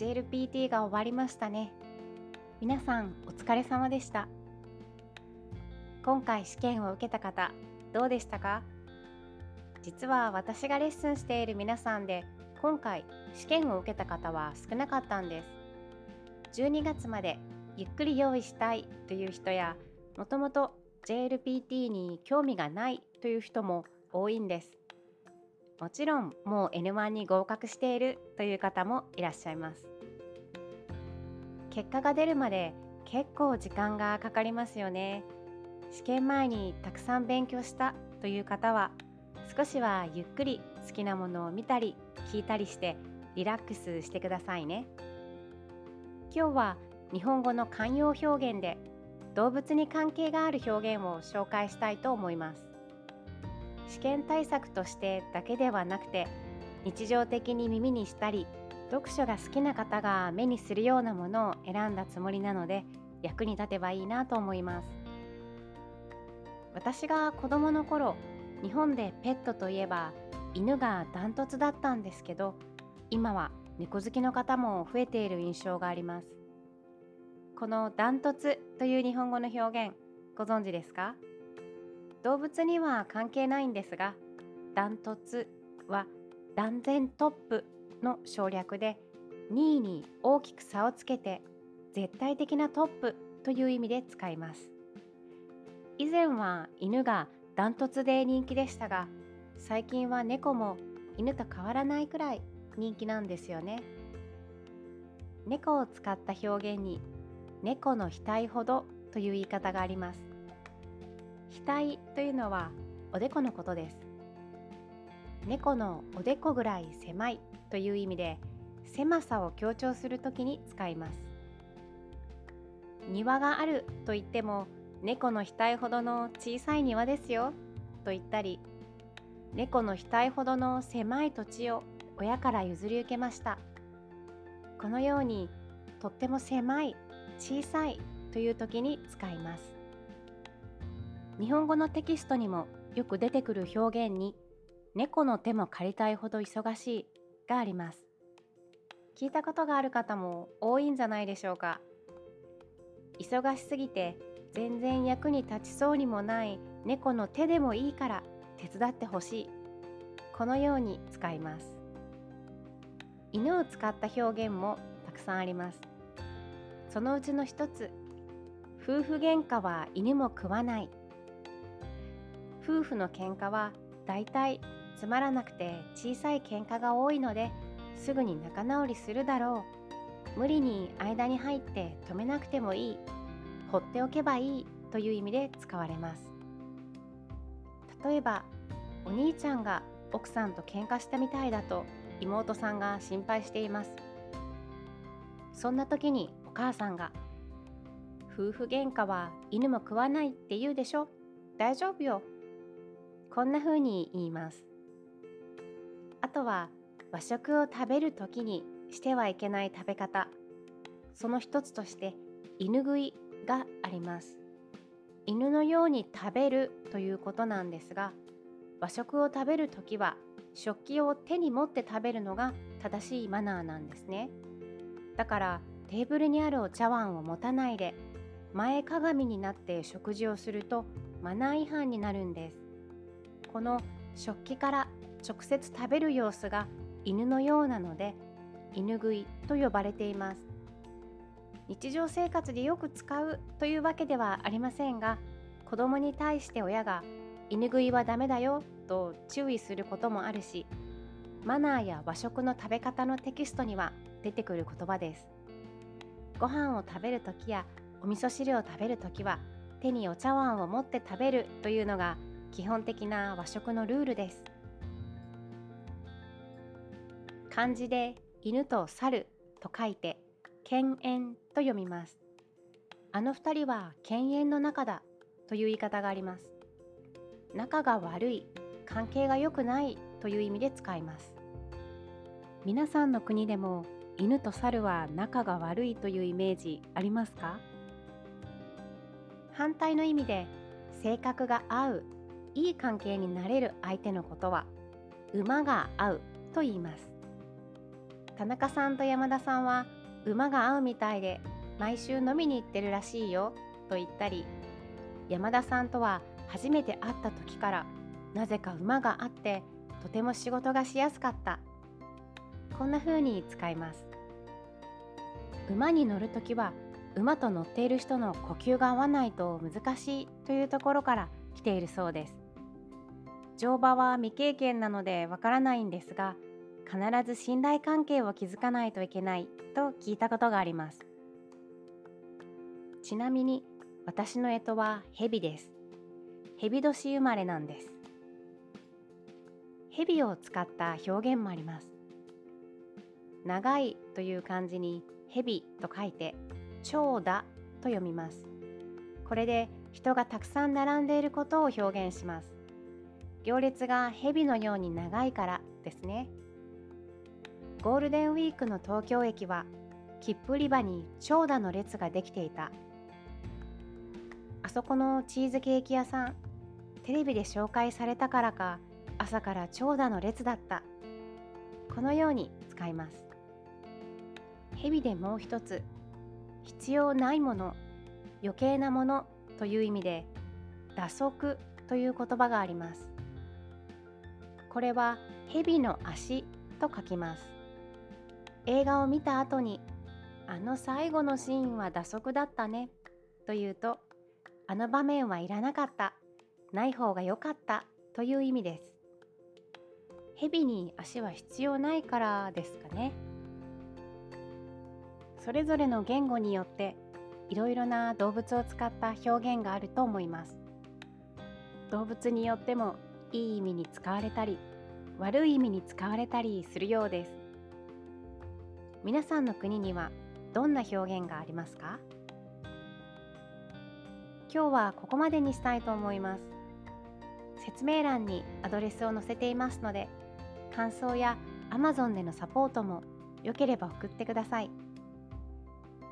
JLPT が終わりましたね。皆さんお疲れ様でした。今回試験を受けた方どうでしたか？実は私がレッスンしている皆さんで今回試験を受けた方は少なかったんです。12月までゆっくり用意したいという人やもともと JLPT に興味がないという人も多いんです。もちろんもう N1 に合格しているという方もいらっしゃいます。結果が出るまで結構時間がかかりますよね。試験前にたくさん勉強したという方は少しはゆっくり好きなものを見たり聞いたりしてリラックスしてくださいね。今日は日本語の慣用表現で動物に関係がある表現を紹介したいと思います。試験対策としてだけではなくて日常的に耳にしたり読書が好きな方が目にするようなものを選んだつもりなので役に立てばいいなと思います。私が子供の頃日本でペットといえば犬がダントツだったんですけど今は猫好きの方も増えている印象があります。このダントツという日本語の表現ご存知ですか？動物には関係ないんですがダントツは断然トップの省略で2位に大きく差をつけて絶対的なトップという意味で使います。以前は犬がダントツで人気でしたが最近は猫も犬と変わらないくらい人気なんですよね。猫を使った表現に猫の額ほどという言い方があります。額というのはおでこのことです猫のおでこぐらい狭いという意味で狭さを強調するときに使います庭があると言っても猫の額ほどの小さい庭ですよと言ったり猫の額ほどの狭い土地を親から譲り受けました。このようにとっても狭い小さいという時に使います。日本語のテキストにもよく出てくる表現に猫の手も借りたいほど忙しいがあります。聞いたことがある方も多いんじゃないでしょうか。忙しすぎて全然役に立ちそうにもない猫の手でもいいから手伝ってほしい。このように使います。犬を使った表現もたくさんあります。そのうちの一つ夫婦喧嘩は犬も食わない。夫婦の喧嘩はだいたいつまらなくて小さい喧嘩が多いのですぐに仲直りするだろう。無理に間に入って止めなくてもいい。放っておけばいい。という意味で使われます。例えばお兄ちゃんが奥さんと喧嘩したみたいだと妹さんが心配しています。そんな時にお母さんが「夫婦喧嘩は犬も食わないって言うでしょ？大丈夫よ」こんな風に言います。あとは和食を食べる時にしてはいけない食べ方。その一つとして犬食いがあります。犬のように食べるということなんですが和食を食べる時は食器を手に持って食べるのが正しいマナーなんですね。だからテーブルにあるお茶碗を持たないで前かがみになって食事をするとマナー違反になるんです。この食器から直接食べる様子が犬のようなので犬食いと呼ばれています。日常生活でよく使うというわけではありませんが子供に対して親が犬食いはダメだよと注意することもあるしマナーや和食の食べ方のテキストには出てくる言葉です。ご飯を食べる時やお味噌汁を食べる時は手にお茶碗を持って食べるというのが基本的な和食のルールです漢字で犬と猿と書いて犬猿と読みます。あの二人は犬猿の中だという言い方があります。仲が悪い、関係が良くないという意味で使います。皆さんの国でも犬と猿は仲が悪いというイメージありますか？反対の意味で性格が合ういい関係になれる相手のことは馬が合うと言います。田中さんと山田さんは馬が合うみたいで毎週飲みに行ってるらしいよと言ったり山田さんとは初めて会った時からなぜか馬があってとても仕事がしやすかった。こんな風に使います。馬に乗る時は馬と乗っている人の呼吸が合わないと難しいというところから来ているそうです。乗馬は未経験なのでわからないんですが必ず信頼関係を築かないといけないと聞いたことがあります。ちなみに私の干支は蛇です。蛇年生まれなんです。蛇を使った表現もあります。長いという漢字に蛇と書いて長蛇と読みます。これで人がたくさん並んでいることを表現します。行列が蛇のように長いからですね。ゴールデンウィークの東京駅は切符売り場に長蛇の列ができていた。あそこのチーズケーキ屋さんテレビで紹介されたからか朝から長蛇の列だった。このように使います。蛇でもう一つ必要ないもの余計なものという意味で打足という言葉があります。これは蛇の足と書きます。映画を見た後にあの最後のシーンは打足だったねというとあの場面はいらなかったない方が良かったという意味です。蛇に足は必要ないからですかね。それぞれの言語によっていろいろな動物を使った表現があると思います。動物によってもいい意味に使われたり悪い意味に使われたりするようです。皆さんの国にはどんな表現がありますか？今日はここまでにしたいと思います。説明欄にアドレスを載せていますので感想や Amazon でのサポートもよければ送ってください。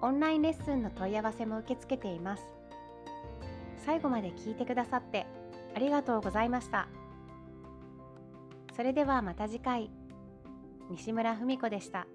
オンラインレッスンの問い合わせも受け付けています。最後まで聞いてくださってありがとうございました。それではまた次回。西村文子でした。